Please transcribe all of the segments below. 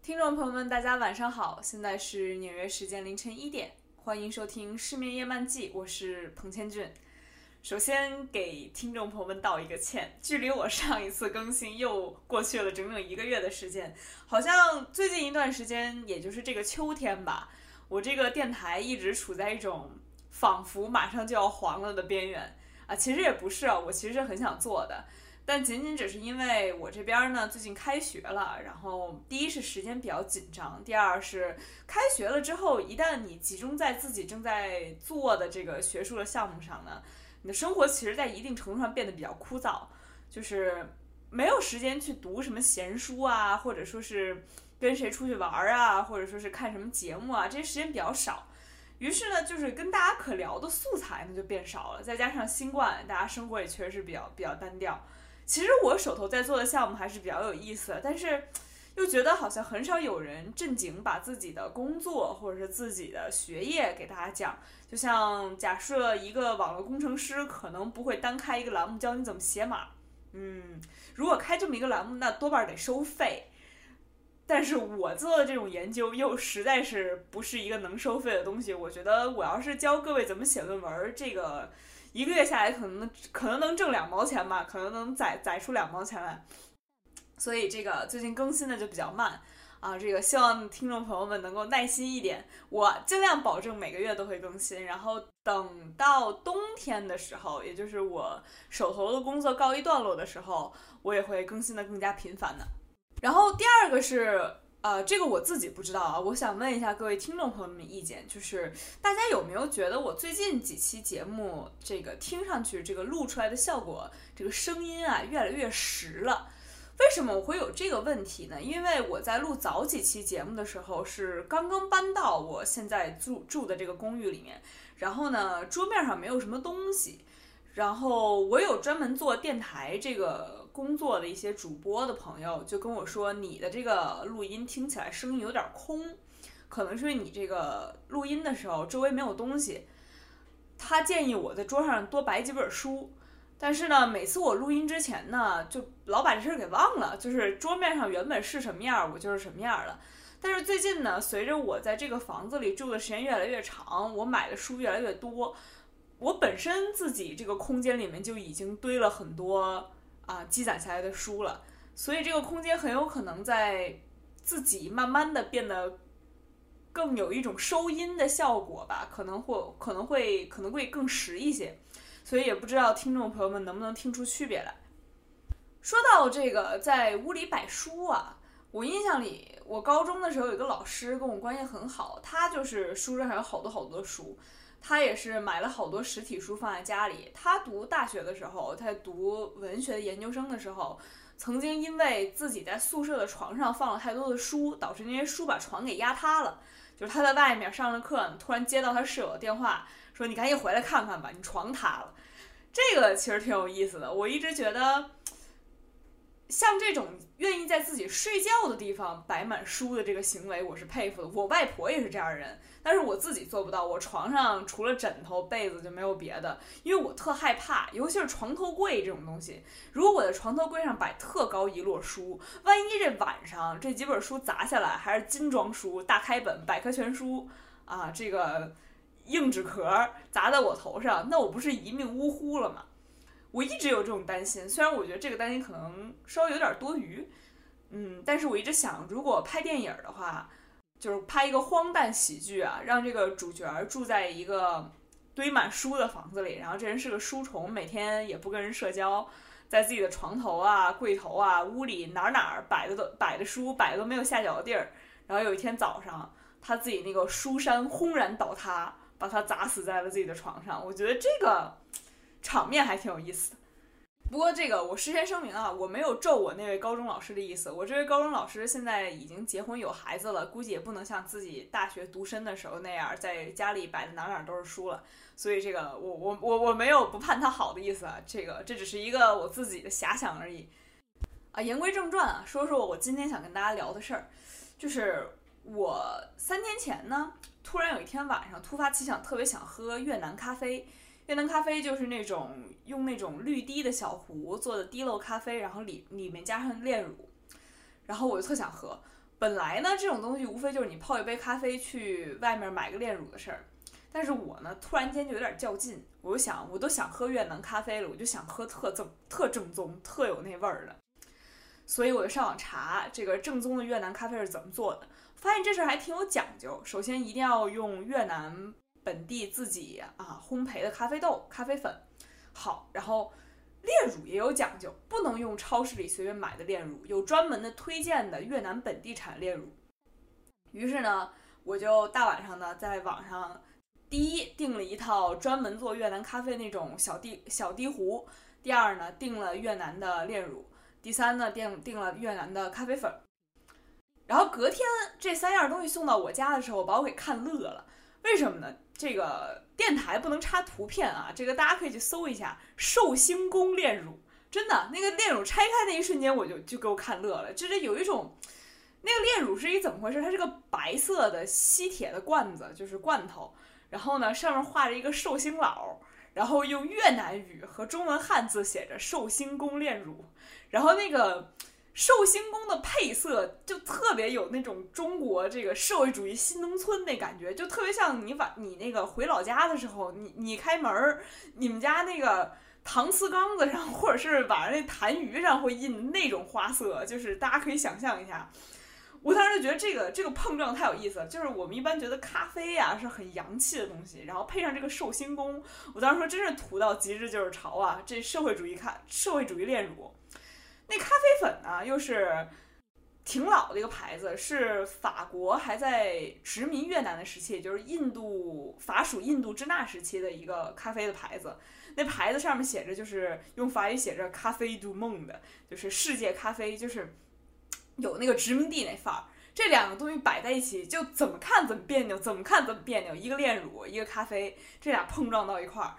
听众朋友们，大家晚上好，现在是纽约时间凌晨一点，欢迎收听《失眠夜漫记》，我是彭千俊。首先给听众朋友们道一个歉，距离我上一次更新又过去了整整一个月的时间，好像最近一段时间，也就是这个秋天吧，我这个电台一直处在一种仿佛马上就要黄了的边缘啊。其实也不是啊，我其实是很想做的。但仅仅只是因为我这边呢最近开学了，然后第一是时间比较紧张，第二是开学了之后，一旦你集中在自己正在做的这个学术的项目上呢，你的生活其实在一定程度上变得比较枯燥，就是没有时间去读什么闲书啊，或者说是跟谁出去玩啊，或者说是看什么节目啊，这些时间比较少。于是呢，就是跟大家可聊的素材呢就变少了，再加上新冠，大家生活也确实是比较比较单调。其实我手头在做的项目还是比较有意思的，但是又觉得好像很少有人正经把自己的工作或者是自己的学业给大家讲。就像假设一个网络工程师可能不会单开一个栏目教你怎么写码，嗯，如果开这么一个栏目，那多半得收费。但是我做的这种研究又实在是不是一个能收费的东西。我觉得我要是教各位怎么写论文，这个。一个月下来可能可能能挣两毛钱吧，可能能攒攒出两毛钱来，所以这个最近更新的就比较慢啊。这个希望听众朋友们能够耐心一点，我尽量保证每个月都会更新。然后等到冬天的时候，也就是我手头的工作告一段落的时候，我也会更新的更加频繁的。然后第二个是。呃，这个我自己不知道啊，我想问一下各位听众朋友们意见，就是大家有没有觉得我最近几期节目这个听上去这个录出来的效果，这个声音啊越来越实了？为什么我会有这个问题呢？因为我在录早几期节目的时候是刚刚搬到我现在住住的这个公寓里面，然后呢桌面上没有什么东西，然后我有专门做电台这个。工作的一些主播的朋友就跟我说，你的这个录音听起来声音有点空，可能是因为你这个录音的时候周围没有东西。他建议我在桌上多摆几本书，但是呢，每次我录音之前呢，就老把这事儿给忘了，就是桌面上原本是什么样，我就是什么样了。但是最近呢，随着我在这个房子里住的时间越来越长，我买的书越来越多，我本身自己这个空间里面就已经堆了很多。啊，积攒下来的书了，所以这个空间很有可能在自己慢慢的变得更有一种收音的效果吧，可能会可能会可能会更实一些，所以也不知道听众朋友们能不能听出区别来。说到这个在屋里摆书啊，我印象里我高中的时候有一个老师跟我关系很好，他就是书桌上有好多好多书。他也是买了好多实体书放在家里。他读大学的时候，他读文学的研究生的时候，曾经因为自己在宿舍的床上放了太多的书，导致那些书把床给压塌了。就是他在外面上着课，突然接到他室友的电话，说：“你赶紧回来看看吧，你床塌了。”这个其实挺有意思的。我一直觉得，像这种愿意在自己睡觉的地方摆满书的这个行为，我是佩服的。我外婆也是这样的人。但是我自己做不到，我床上除了枕头、被子就没有别的，因为我特害怕，尤其是床头柜这种东西。如果我在床头柜上摆特高一摞书，万一这晚上这几本书砸下来，还是精装书、大开本、百科全书啊，这个硬纸壳砸在我头上，那我不是一命呜呼了吗？我一直有这种担心，虽然我觉得这个担心可能稍微有点多余，嗯，但是我一直想，如果拍电影的话。就是拍一个荒诞喜剧啊，让这个主角住在一个堆满书的房子里，然后这人是个书虫，每天也不跟人社交，在自己的床头啊、柜头啊、屋里哪哪摆的都摆的书，摆的都没有下脚的地儿。然后有一天早上，他自己那个书山轰然倒塌，把他砸死在了自己的床上。我觉得这个场面还挺有意思的。不过这个我事先声明啊，我没有咒我那位高中老师的意思。我这位高中老师现在已经结婚有孩子了，估计也不能像自己大学独身的时候那样，在家里摆的哪哪都是书了。所以这个我我我我没有不盼他好的意思啊。这个这只是一个我自己的遐想而已。啊，言归正传啊，说说我今天想跟大家聊的事儿，就是我三天前呢，突然有一天晚上突发奇想，特别想喝越南咖啡。越南咖啡就是那种用那种绿滴的小壶做的滴漏咖啡，然后里里面加上炼乳，然后我就特想喝。本来呢，这种东西无非就是你泡一杯咖啡去外面买个炼乳的事儿，但是我呢，突然间就有点较劲，我就想，我都想喝越南咖啡了，我就想喝特正、特正宗、特有那味儿的。所以我就上网查这个正宗的越南咖啡是怎么做的，发现这事儿还挺有讲究。首先一定要用越南本地自己啊烘焙的咖啡豆、咖啡粉，好，然后炼乳也有讲究，不能用超市里随便买的炼乳，有专门的推荐的越南本地产炼乳。于是呢，我就大晚上呢在网上第一订了一套专门做越南咖啡那种小滴小滴壶，第二呢订了越南的炼乳。第三呢，订订了越南的咖啡粉，然后隔天这三样东西送到我家的时候，把我给看乐了。为什么呢？这个电台不能插图片啊，这个大家可以去搜一下寿星宫炼乳，真的那个炼乳拆开那一瞬间，我就就给我看乐了。就是有一种那个炼乳是一怎么回事？它是个白色的吸铁的罐子，就是罐头，然后呢上面画着一个寿星佬。然后用越南语和中文汉字写着“寿星宫炼乳”，然后那个寿星宫的配色就特别有那种中国这个社会主义新农村那感觉，就特别像你晚你那个回老家的时候，你你开门儿，你们家那个搪瓷缸子上或者是晚上那痰盂上会印那种花色，就是大家可以想象一下。我当时就觉得这个这个碰撞太有意思了，就是我们一般觉得咖啡呀是很洋气的东西，然后配上这个寿星公，我当时说真是土到极致就是潮啊！这社会主义咖社会主义炼乳，那咖啡粉呢又是挺老的一个牌子，是法国还在殖民越南的时期，也就是印度法属印度支那时期的一个咖啡的牌子，那牌子上面写着就是用法语写着“咖啡杜梦”的，就是世界咖啡，就是。有那个殖民地那范儿，这两个东西摆在一起，就怎么看怎么别扭，怎么看怎么别扭。一个炼乳，一个咖啡，这俩碰撞到一块儿，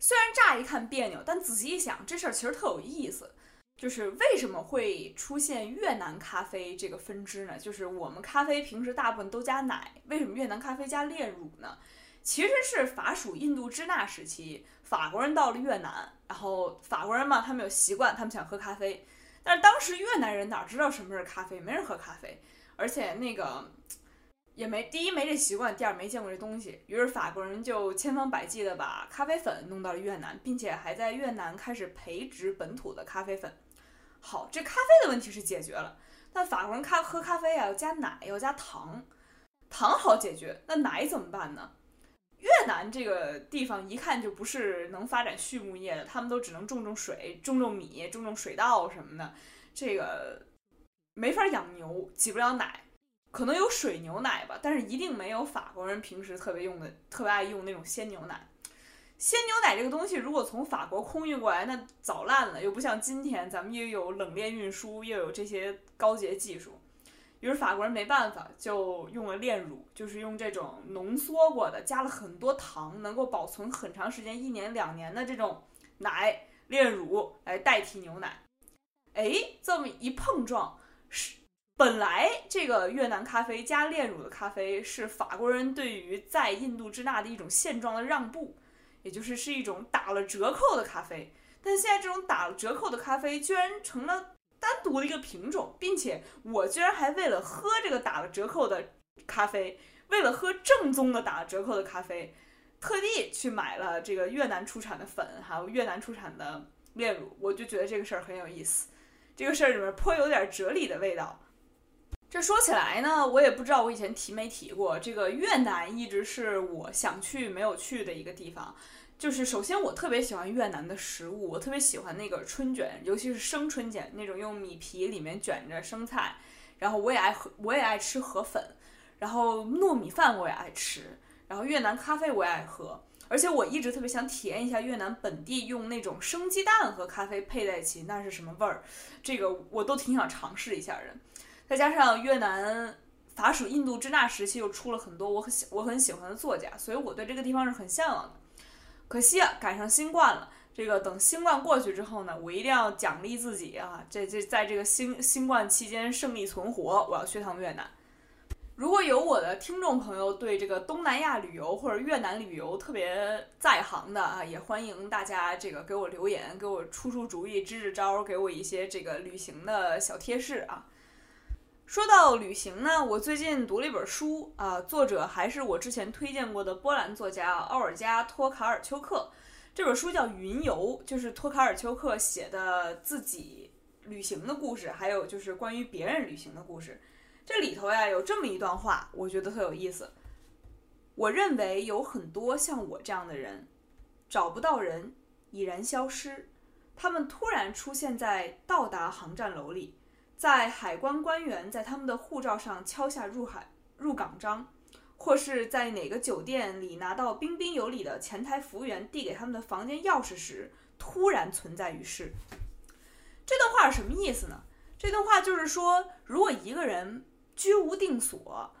虽然乍一看别扭，但仔细一想，这事儿其实特有意思。就是为什么会出现越南咖啡这个分支呢？就是我们咖啡平时大部分都加奶，为什么越南咖啡加炼乳呢？其实是法属印度支那时期，法国人到了越南，然后法国人嘛，他们有习惯，他们想喝咖啡。但是当时越南人哪知道什么是咖啡，没人喝咖啡，而且那个也没第一没这习惯，第二没见过这东西。于是法国人就千方百计的把咖啡粉弄到了越南，并且还在越南开始培植本土的咖啡粉。好，这咖啡的问题是解决了，但法国人咖喝咖啡啊要加奶，要加糖，糖好解决，那奶怎么办呢？越南这个地方一看就不是能发展畜牧业的，他们都只能种种水、种种米、种种水稻什么的，这个没法养牛，挤不了奶，可能有水牛奶吧，但是一定没有法国人平时特别用的、特别爱用那种鲜牛奶。鲜牛奶这个东西，如果从法国空运过来，那早烂了，又不像今天咱们又有冷链运输，又有这些高阶技术。于是法国人没办法，就用了炼乳，就是用这种浓缩过的、加了很多糖、能够保存很长时间、一年两年的这种奶炼乳来代替牛奶。哎，这么一碰撞，是本来这个越南咖啡加炼乳的咖啡是法国人对于在印度支那的一种现状的让步，也就是是一种打了折扣的咖啡。但现在这种打了折扣的咖啡居然成了。单独的一个品种，并且我居然还为了喝这个打了折扣的咖啡，为了喝正宗的打了折扣的咖啡，特地去买了这个越南出产的粉，还有越南出产的炼乳。我就觉得这个事儿很有意思，这个事儿里面颇有点哲理的味道。这说起来呢，我也不知道我以前提没提过，这个越南一直是我想去没有去的一个地方。就是首先，我特别喜欢越南的食物，我特别喜欢那个春卷，尤其是生春卷那种用米皮里面卷着生菜，然后我也爱喝，我也爱吃河粉，然后糯米饭我也爱吃，然后越南咖啡我也爱喝，而且我一直特别想体验一下越南本地用那种生鸡蛋和咖啡配在一起那是什么味儿，这个我都挺想尝试一下的。再加上越南法属印度支那时期又出了很多我很喜我很喜欢的作家，所以我对这个地方是很向往的。可惜啊，赶上新冠了，这个等新冠过去之后呢，我一定要奖励自己啊，这这在这个新新冠期间胜利存活，我要去趟越南。如果有我的听众朋友对这个东南亚旅游或者越南旅游特别在行的啊，也欢迎大家这个给我留言，给我出出主意、支支招，给我一些这个旅行的小贴士啊。说到旅行呢，我最近读了一本书啊，作者还是我之前推荐过的波兰作家奥尔加·托卡尔丘克。这本书叫《云游》，就是托卡尔丘克写的自己旅行的故事，还有就是关于别人旅行的故事。这里头呀有这么一段话，我觉得特有意思。我认为有很多像我这样的人，找不到人，已然消失。他们突然出现在到达航站楼里，在海关官员在他们的护照上敲下入海入港章，或是在哪个酒店里拿到彬彬有礼的前台服务员递给他们的房间钥匙时，突然存在于世。这段话是什么意思呢？这段话就是说，如果一个人。居无定所，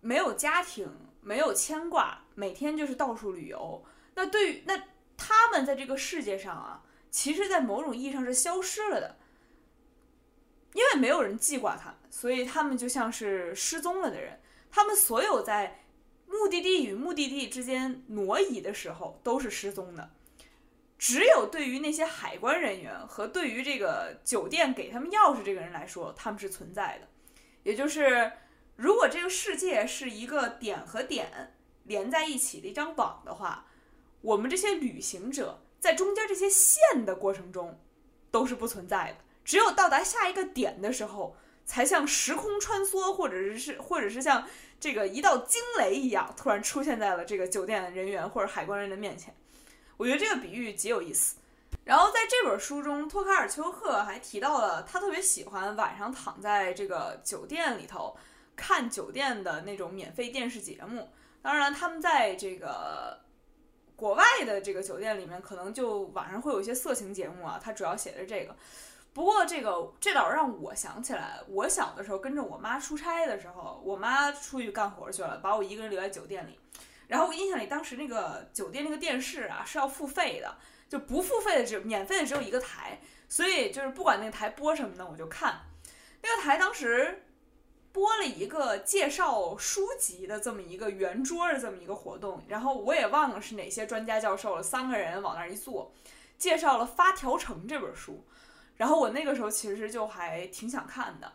没有家庭，没有牵挂，每天就是到处旅游。那对于那他们在这个世界上啊，其实，在某种意义上是消失了的，因为没有人记挂他们，所以他们就像是失踪了的人。他们所有在目的地与目的地之间挪移的时候都是失踪的，只有对于那些海关人员和对于这个酒店给他们钥匙这个人来说，他们是存在的。也就是，如果这个世界是一个点和点连在一起的一张网的话，我们这些旅行者在中间这些线的过程中都是不存在的。只有到达下一个点的时候，才像时空穿梭，或者是是或者是像这个一道惊雷一样，突然出现在了这个酒店人员或者海关人的面前。我觉得这个比喻极有意思。然后在这本书中，托卡尔丘克还提到了他特别喜欢晚上躺在这个酒店里头看酒店的那种免费电视节目。当然，他们在这个国外的这个酒店里面，可能就晚上会有一些色情节目啊。他主要写的这个。不过，这个这倒让我想起来，我小的时候跟着我妈出差的时候，我妈出去干活去了，把我一个人留在酒店里。然后我印象里，当时那个酒店那个电视啊是要付费的。就不付费的只免费的只有一个台，所以就是不管那个台播什么的，我就看。那个台当时播了一个介绍书籍的这么一个圆桌的这么一个活动，然后我也忘了是哪些专家教授了，三个人往那儿一坐，介绍了《发条城》这本书。然后我那个时候其实就还挺想看的，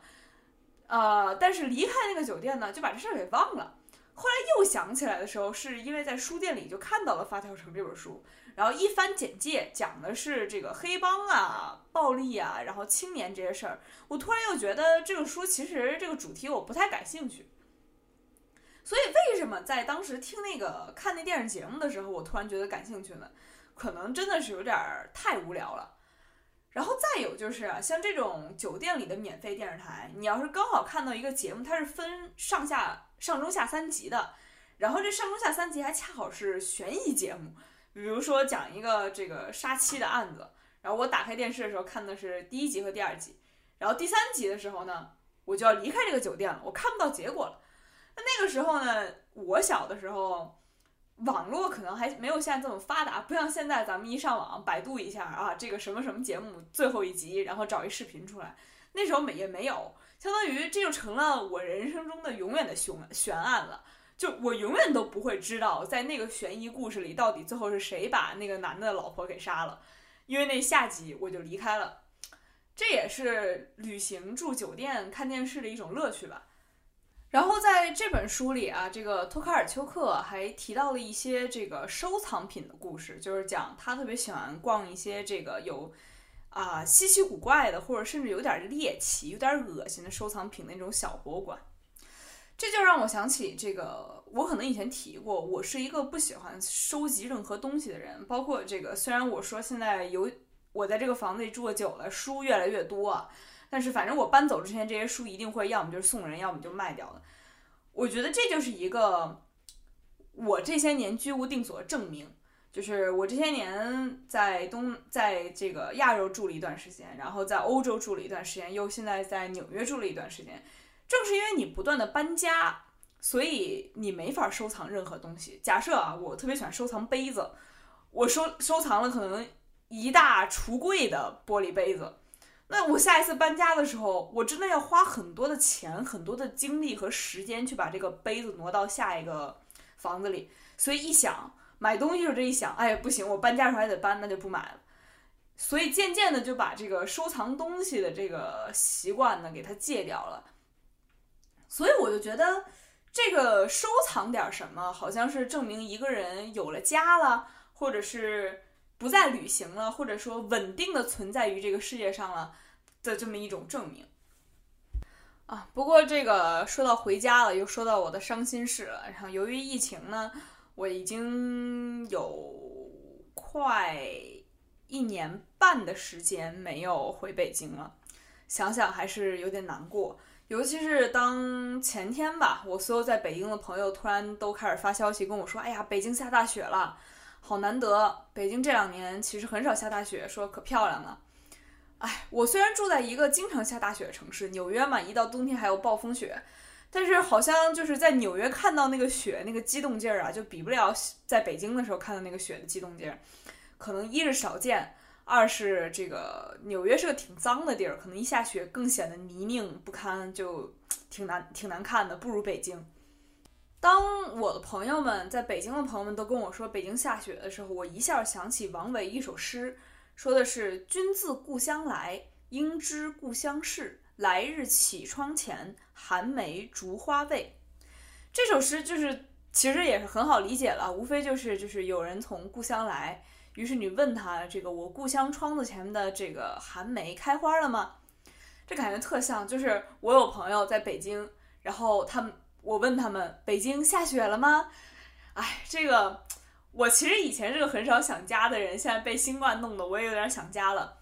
呃，但是离开那个酒店呢，就把这事儿给忘了。后来又想起来的时候，是因为在书店里就看到了《发条城》这本书。然后一番简介讲的是这个黑帮啊、暴力啊，然后青年这些事儿。我突然又觉得这个书其实这个主题我不太感兴趣。所以为什么在当时听那个看那电视节目的时候，我突然觉得感兴趣呢？可能真的是有点太无聊了。然后再有就是，像这种酒店里的免费电视台，你要是刚好看到一个节目，它是分上下上中下三集的，然后这上中下三集还恰好是悬疑节目。比如说讲一个这个杀妻的案子，然后我打开电视的时候看的是第一集和第二集，然后第三集的时候呢，我就要离开这个酒店了，我看不到结果了。那那个时候呢，我小的时候，网络可能还没有现在这么发达，不像现在咱们一上网百度一下啊，这个什么什么节目最后一集，然后找一视频出来，那时候没也没有，相当于这就成了我人生中的永远的悬悬案了。就我永远都不会知道，在那个悬疑故事里，到底最后是谁把那个男的老婆给杀了，因为那下集我就离开了。这也是旅行住酒店看电视的一种乐趣吧。然后在这本书里啊，这个托卡尔丘克还提到了一些这个收藏品的故事，就是讲他特别喜欢逛一些这个有啊稀奇古怪的，或者甚至有点猎奇、有点恶心的收藏品那种小博物馆。这就让我想起这个，我可能以前提过，我是一个不喜欢收集任何东西的人，包括这个。虽然我说现在有我在这个房子里住的久了，书越来越多，但是反正我搬走之前，这些书一定会要么就是送人，要么就卖掉的。我觉得这就是一个我这些年居无定所的证明，就是我这些年在东在这个亚洲住了一段时间，然后在欧洲住了一段时间，又现在在纽约住了一段时间。正是因为你不断的搬家，所以你没法收藏任何东西。假设啊，我特别喜欢收藏杯子，我收收藏了可能一大橱柜的玻璃杯子。那我下一次搬家的时候，我真的要花很多的钱、很多的精力和时间去把这个杯子挪到下一个房子里。所以一想买东西就这一想，哎不行，我搬家时候还得搬，那就不买了。所以渐渐的就把这个收藏东西的这个习惯呢给它戒掉了。所以我就觉得这个收藏点什么，好像是证明一个人有了家了，或者是。不再旅行了，或者说稳定的存在于这个世界上了的这么一种证明啊。不过这个说到回家了，又说到我的伤心事了。然后由于疫情呢，我已经有快一年半的时间没有回北京了，想想还是有点难过。尤其是当前天吧，我所有在北京的朋友突然都开始发消息跟我说：“哎呀，北京下大雪了。”好难得，北京这两年其实很少下大雪，说可漂亮了。哎，我虽然住在一个经常下大雪的城市，纽约嘛，一到冬天还有暴风雪，但是好像就是在纽约看到那个雪，那个激动劲儿啊，就比不了在北京的时候看到那个雪的激动劲儿。可能一是少见，二是这个纽约是个挺脏的地儿，可能一下雪更显得泥泞不堪，就 挺难挺难看的，不如北京。当我的朋友们在北京的朋友们都跟我说北京下雪的时候，我一下想起王维一首诗，说的是“君自故乡来，应知故乡事。来日绮窗前，寒梅逐花未。”这首诗就是其实也是很好理解了，无非就是就是有人从故乡来，于是你问他这个我故乡窗子前面的这个寒梅开花了吗？这感觉特像，就是我有朋友在北京，然后他们。我问他们北京下雪了吗？哎，这个我其实以前是个很少想家的人，现在被新冠弄得我也有点想家了。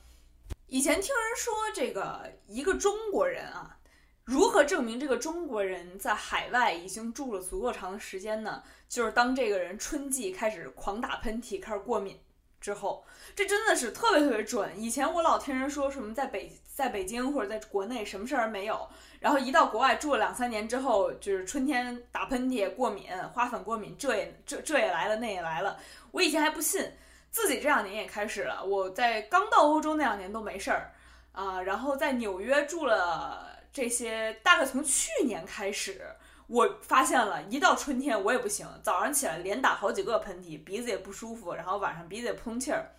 以前听人说这个一个中国人啊，如何证明这个中国人在海外已经住了足够长的时间呢？就是当这个人春季开始狂打喷嚏、开始过敏之后，这真的是特别特别准。以前我老听人说什么在北在北京或者在国内什么事儿没有。然后一到国外住了两三年之后，就是春天打喷嚏、过敏、花粉过敏，这也这这也来了，那也来了。我以前还不信，自己这两年也开始了。我在刚到欧洲那两年都没事儿啊，然后在纽约住了这些，大概从去年开始，我发现了一到春天我也不行，早上起来连打好几个喷嚏，鼻子也不舒服，然后晚上鼻子也不通气儿。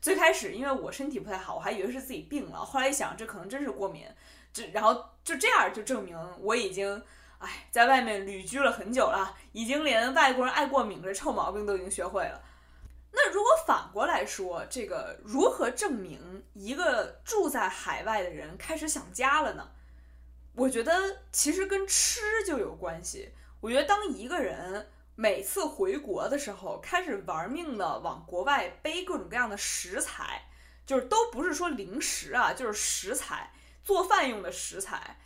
最开始因为我身体不太好，我还以为是自己病了，后来一想，这可能真是过敏。这然后就这样就证明我已经哎在外面旅居了很久了，已经连外国人爱过敏这臭毛病都已经学会了。那如果反过来说，这个如何证明一个住在海外的人开始想家了呢？我觉得其实跟吃就有关系。我觉得当一个人每次回国的时候开始玩命的往国外背各种各样的食材，就是都不是说零食啊，就是食材。做饭用的食材，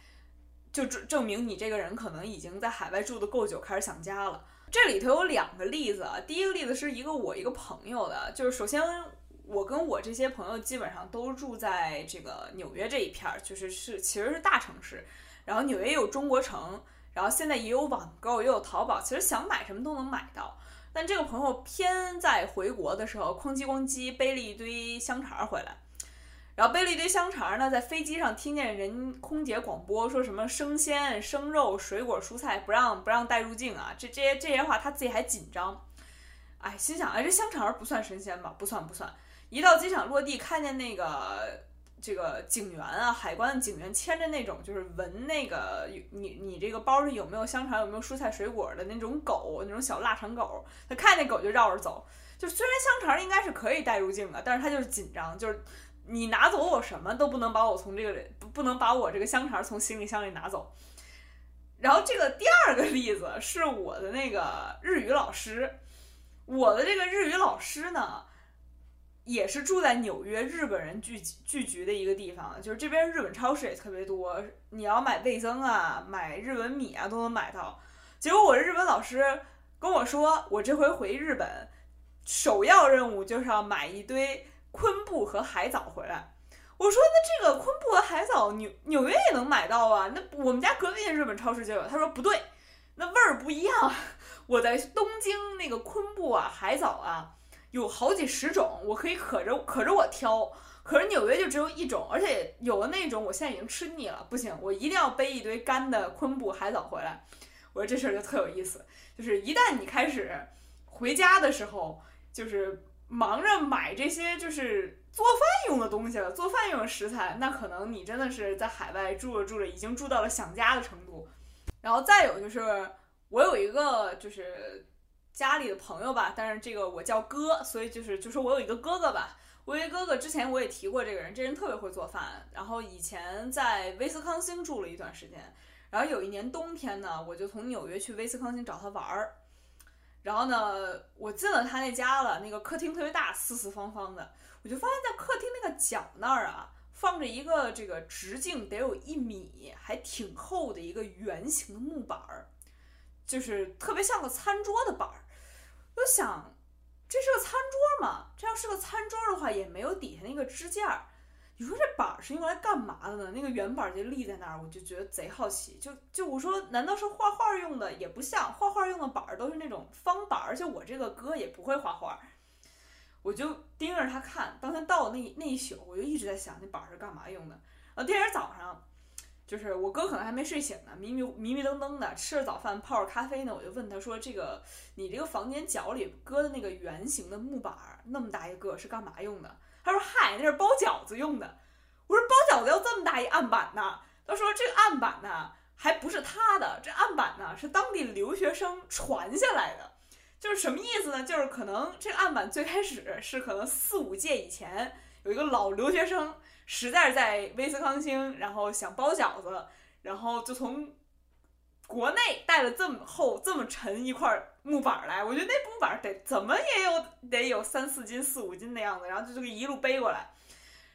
就证证明你这个人可能已经在海外住的够久，开始想家了。这里头有两个例子啊，第一个例子是一个我一个朋友的，就是首先我跟我这些朋友基本上都住在这个纽约这一片儿，就是是其实是大城市，然后纽约也有中国城，然后现在也有网购，也有淘宝，其实想买什么都能买到。但这个朋友偏在回国的时候，哐叽哐叽背了一堆香肠回来。然后背了一堆香肠呢，在飞机上听见人空姐广播说什么生鲜、生肉、水果、蔬菜不让不让带入境啊，这这些这些话他自己还紧张，哎，心想哎这香肠不算生鲜吧？不算不算。一到机场落地，看见那个这个警员啊，海关的警员牵着那种就是闻那个你你这个包里有没有香肠、有没有蔬菜水果的那种狗，那种小腊肠狗，他看见狗就绕着走。就虽然香肠应该是可以带入境的，但是他就是紧张，就是。你拿走我什么都不能把我从这个不不能把我这个香肠从行李箱里拿走。然后这个第二个例子是我的那个日语老师，我的这个日语老师呢，也是住在纽约日本人聚集聚集的一个地方，就是这边日本超市也特别多，你要买味增啊，买日本米啊都能买到。结果我日本老师跟我说，我这回回日本，首要任务就是要买一堆。昆布和海藻回来，我说那这个昆布和海藻纽纽约也能买到啊？那我们家隔壁的日本超市就有。他说不对，那味儿不一样。我在东京那个昆布啊、海藻啊，有好几十种，我可以可着可着我挑。可是纽约就只有一种，而且有的那种我现在已经吃腻了，不行，我一定要背一堆干的昆布海藻回来。我说这事儿就特有意思，就是一旦你开始回家的时候，就是忙着买这些就是做饭用的东西了，做饭用的食材，那可能你真的是在海外住着住着已经住到了想家的程度。然后再有就是我有一个就是家里的朋友吧，但是这个我叫哥，所以就是就说我有一个哥哥吧。我一哥哥之前我也提过这个人，这人特别会做饭。然后以前在威斯康星住了一段时间，然后有一年冬天呢，我就从纽约去威斯康星找他玩儿。然后呢，我进了他那家了，那个客厅特别大，四四方方的。我就发现，在客厅那个角那儿啊，放着一个这个直径得有一米，还挺厚的一个圆形的木板儿，就是特别像个餐桌的板儿。我想。这是个餐桌嘛？这要是个餐桌的话，也没有底下那个支架。你说这板是用来干嘛的呢？那个圆板就立在那儿，我就觉得贼好奇。就就我说，难道是画画用的？也不像，画画用的板儿都是那种方板，而且我这个哥也不会画画。我就盯着他看，当天到那那一宿，我就一直在想那板是干嘛用的。然后第二天早上。就是我哥可能还没睡醒呢，迷迷迷迷瞪瞪的吃着早饭，泡着咖啡呢。我就问他说：“这个你这个房间角里搁的那个圆形的木板儿，那么大一个是干嘛用的？”他说：“嗨，那是包饺子用的。”我说：“包饺子要这么大一案板呢？”他说：“这个案板呢，还不是他的，这案板呢是当地留学生传下来的。就是什么意思呢？就是可能这个案板最开始是可能四五届以前有一个老留学生。”实在是在威斯康星，然后想包饺子，然后就从国内带了这么厚、这么沉一块木板来。我觉得那木板得怎么也有得有三四斤、四五斤的样子，然后就这个一路背过来，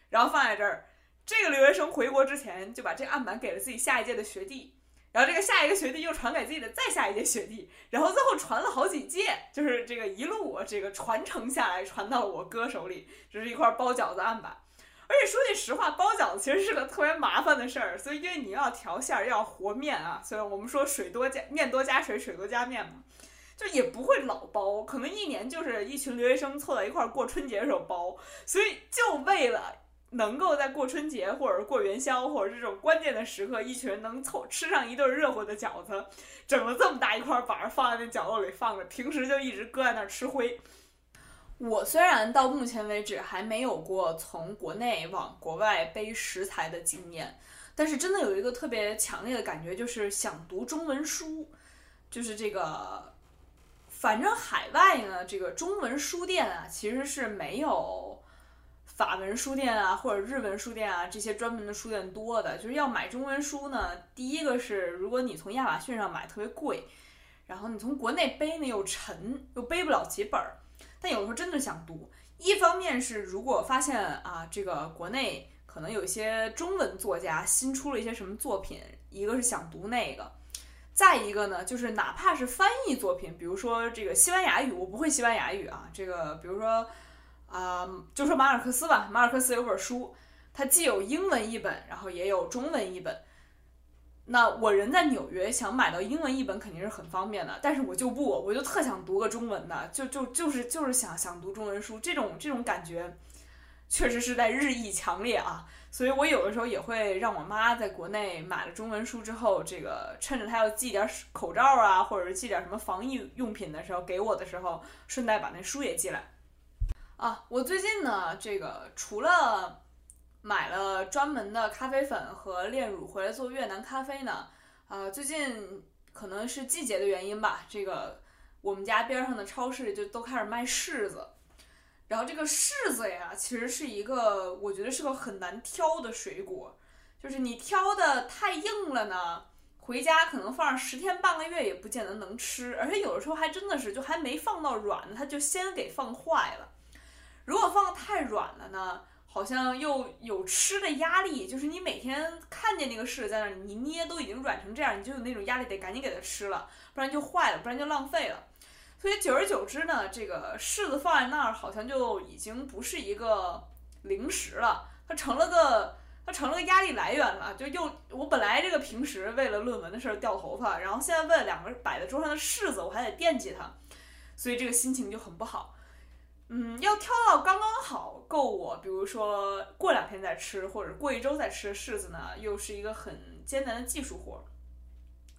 然后放在这儿。这个留学生回国之前就把这案板给了自己下一届的学弟，然后这个下一个学弟又传给自己的再下一届学弟，然后最后传了好几届，就是这个一路我这个传承下来，传到了我哥手里，这是一块包饺子案板。而且说句实话，包饺子其实是个特别麻烦的事儿，所以因为你要调馅儿，要和面啊，所以我们说水多加面多加水，水多加面嘛，就也不会老包，可能一年就是一群留学生凑到一块儿过春节的时候包，所以就为了能够在过春节或者过元宵或者这种关键的时刻，一群人能凑吃上一顿热乎的饺子，整了这么大一块板儿放在那角落里放着，平时就一直搁在那儿吃灰。我虽然到目前为止还没有过从国内往国外背食材的经验，但是真的有一个特别强烈的感觉，就是想读中文书。就是这个，反正海外呢，这个中文书店啊，其实是没有法文书店啊或者日文书店啊这些专门的书店多的。就是要买中文书呢，第一个是如果你从亚马逊上买特别贵，然后你从国内背呢又沉，又背不了几本儿。但有时候真的想读，一方面是如果发现啊，这个国内可能有一些中文作家新出了一些什么作品，一个是想读那个，再一个呢，就是哪怕是翻译作品，比如说这个西班牙语，我不会西班牙语啊，这个比如说啊，就说马尔克斯吧，马尔克斯有本书，它既有英文译本，然后也有中文译本。那我人在纽约，想买到英文译本肯定是很方便的，但是我就不，我就特想读个中文的，就就就是就是想想读中文书，这种这种感觉，确实是在日益强烈啊。所以我有的时候也会让我妈在国内买了中文书之后，这个趁着她要寄点口罩啊，或者是寄点什么防疫用品的时候，给我的时候，顺带把那书也寄来。啊，我最近呢，这个除了。买了专门的咖啡粉和炼乳回来做越南咖啡呢。啊，最近可能是季节的原因吧，这个我们家边上的超市就都开始卖柿子。然后这个柿子呀，其实是一个我觉得是个很难挑的水果，就是你挑的太硬了呢，回家可能放十天半个月也不见得能吃，而且有的时候还真的是就还没放到软，它就先给放坏了。如果放的太软了呢？好像又有吃的压力，就是你每天看见那个柿子在那儿，你捏都已经软成这样，你就有那种压力，得赶紧给它吃了，不然就坏了，不然就浪费了。所以久而久之呢，这个柿子放在那儿，好像就已经不是一个零食了，它成了个它成了个压力来源了。就又我本来这个平时为了论文的事儿掉头发，然后现在为了两个摆在桌上的柿子，我还得惦记它，所以这个心情就很不好。嗯，要挑到刚刚好够我，比如说过两天再吃，或者过一周再吃的柿子呢，又是一个很艰难的技术活。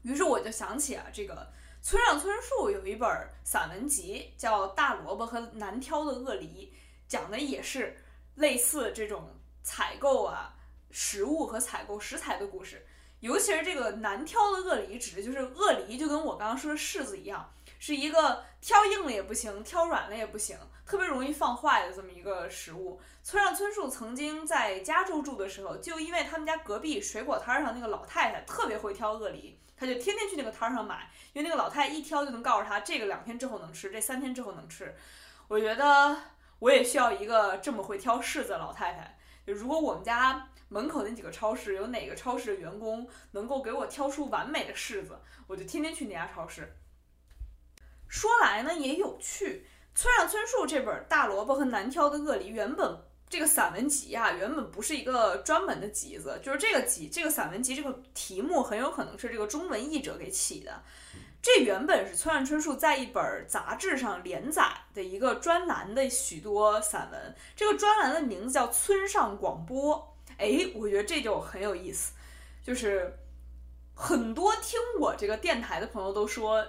于是我就想起啊，这个村上春树有一本散文集叫《大萝卜和难挑的鳄梨》，讲的也是类似这种采购啊食物和采购食材的故事。尤其是这个难挑的鳄梨，指的就是鳄梨，就跟我刚刚说的柿子一样，是一个挑硬了也不行，挑软了也不行。特别容易放坏的这么一个食物。村上春树曾经在加州住的时候，就因为他们家隔壁水果摊上那个老太太特别会挑鳄梨，他就天天去那个摊上买，因为那个老太一挑就能告诉他这个两天之后能吃，这三天之后能吃。我觉得我也需要一个这么会挑柿子的老太太。如果我们家门口那几个超市有哪个超市的员工能够给我挑出完美的柿子，我就天天去那家超市。说来呢也有趣。村上春树这本《大萝卜和难挑的鳄梨》原本这个散文集啊，原本不是一个专门的集子，就是这个集这个散文集这个题目很有可能是这个中文译者给起的。这原本是村上春树在一本杂志上连载的一个专栏的许多散文，这个专栏的名字叫《村上广播》。哎，我觉得这就很有意思，就是很多听我这个电台的朋友都说。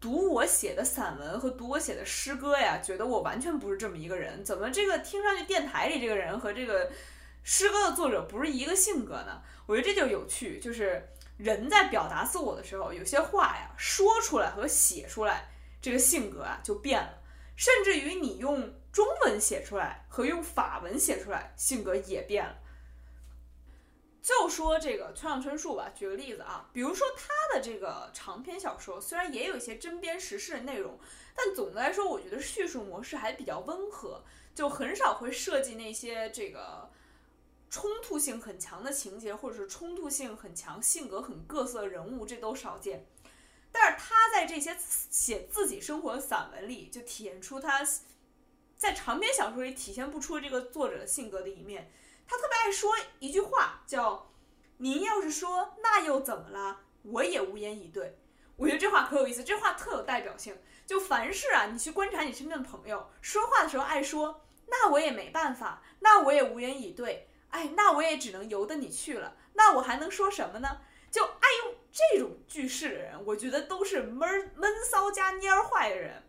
读我写的散文和读我写的诗歌呀，觉得我完全不是这么一个人。怎么这个听上去电台里这个人和这个诗歌的作者不是一个性格呢？我觉得这就有趣，就是人在表达自我的时候，有些话呀说出来和写出来，这个性格啊就变了。甚至于你用中文写出来和用法文写出来，性格也变了。就说这个村上春树吧，举个例子啊，比如说他的这个长篇小说，虽然也有一些针砭时事的内容，但总的来说，我觉得叙述模式还比较温和，就很少会设计那些这个冲突性很强的情节，或者是冲突性很强、性格很各色的人物，这都少见。但是他在这些写自己生活的散文里，就体现出他在长篇小说里体现不出这个作者的性格的一面。他特别爱说一句话，叫“您要是说那又怎么了，我也无言以对。”我觉得这话可有意思，这话特有代表性。就凡事啊，你去观察你身边的朋友，说话的时候爱说“那我也没办法，那我也无言以对”，哎，那我也只能由得你去了。那我还能说什么呢？就爱用这种句式的人，我觉得都是闷闷骚加蔫坏的人。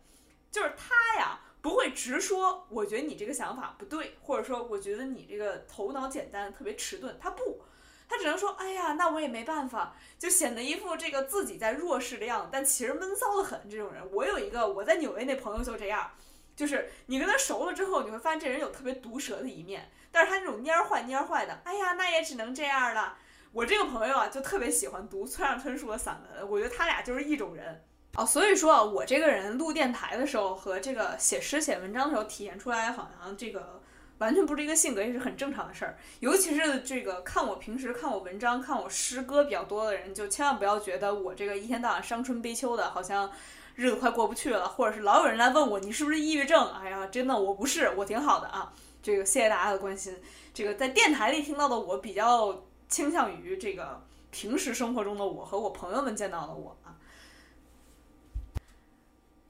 就是他呀。不会直说，我觉得你这个想法不对，或者说我觉得你这个头脑简单，特别迟钝。他不，他只能说，哎呀，那我也没办法，就显得一副这个自己在弱势的样子，但其实闷骚的很。这种人，我有一个我在纽约那朋友就这样，就是你跟他熟了之后，你会发现这人有特别毒舌的一面，但是他那种蔫坏蔫坏的，哎呀，那也只能这样了。我这个朋友啊，就特别喜欢读村上春树的散文，我觉得他俩就是一种人。哦，所以说啊，我这个人录电台的时候和这个写诗写文章的时候体现出来，好像这个完全不是一个性格，也是很正常的事儿。尤其是这个看我平时看我文章、看我诗歌比较多的人，就千万不要觉得我这个一天到晚伤春悲秋的，好像日子快过不去了，或者是老有人来问我你是不是抑郁症？哎呀，真的我不是，我挺好的啊。这个谢谢大家的关心。这个在电台里听到的我，比较倾向于这个平时生活中的我和我朋友们见到的我。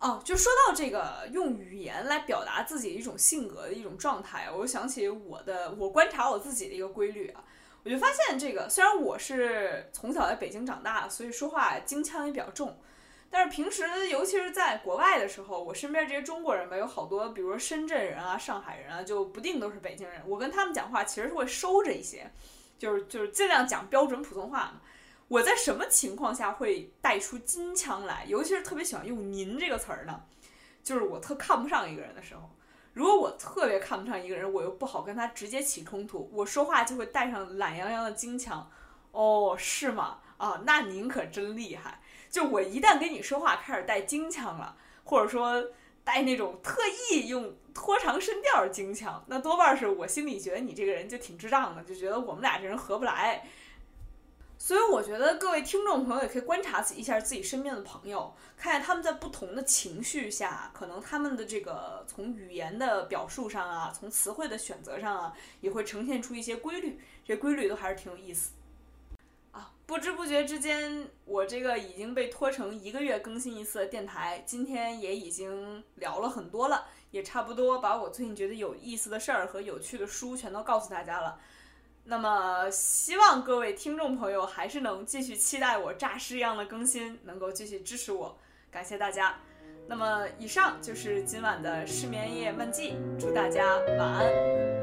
哦，就说到这个用语言来表达自己一种性格的一种状态，我就想起我的我观察我自己的一个规律啊，我就发现这个虽然我是从小在北京长大，所以说话京腔也比较重，但是平时尤其是在国外的时候，我身边这些中国人吧，有好多，比如说深圳人啊、上海人啊，就不定都是北京人，我跟他们讲话其实是会收着一些，就是就是尽量讲标准普通话嘛。我在什么情况下会带出金腔来？尤其是特别喜欢用“您”这个词儿呢？就是我特看不上一个人的时候，如果我特别看不上一个人，我又不好跟他直接起冲突，我说话就会带上懒洋洋的金腔。哦，是吗？啊，那您可真厉害！就我一旦跟你说话开始带金腔了，或者说带那种特意用拖长声调的金腔，那多半是我心里觉得你这个人就挺智障的，就觉得我们俩这人合不来。所以我觉得各位听众朋友也可以观察一下自己身边的朋友，看看他们在不同的情绪下，可能他们的这个从语言的表述上啊，从词汇的选择上啊，也会呈现出一些规律。这规律都还是挺有意思。啊，不知不觉之间，我这个已经被拖成一个月更新一次的电台，今天也已经聊了很多了，也差不多把我最近觉得有意思的事儿和有趣的书全都告诉大家了。那么，希望各位听众朋友还是能继续期待我诈尸一样的更新，能够继续支持我，感谢大家。那么，以上就是今晚的失眠夜问记，祝大家晚安。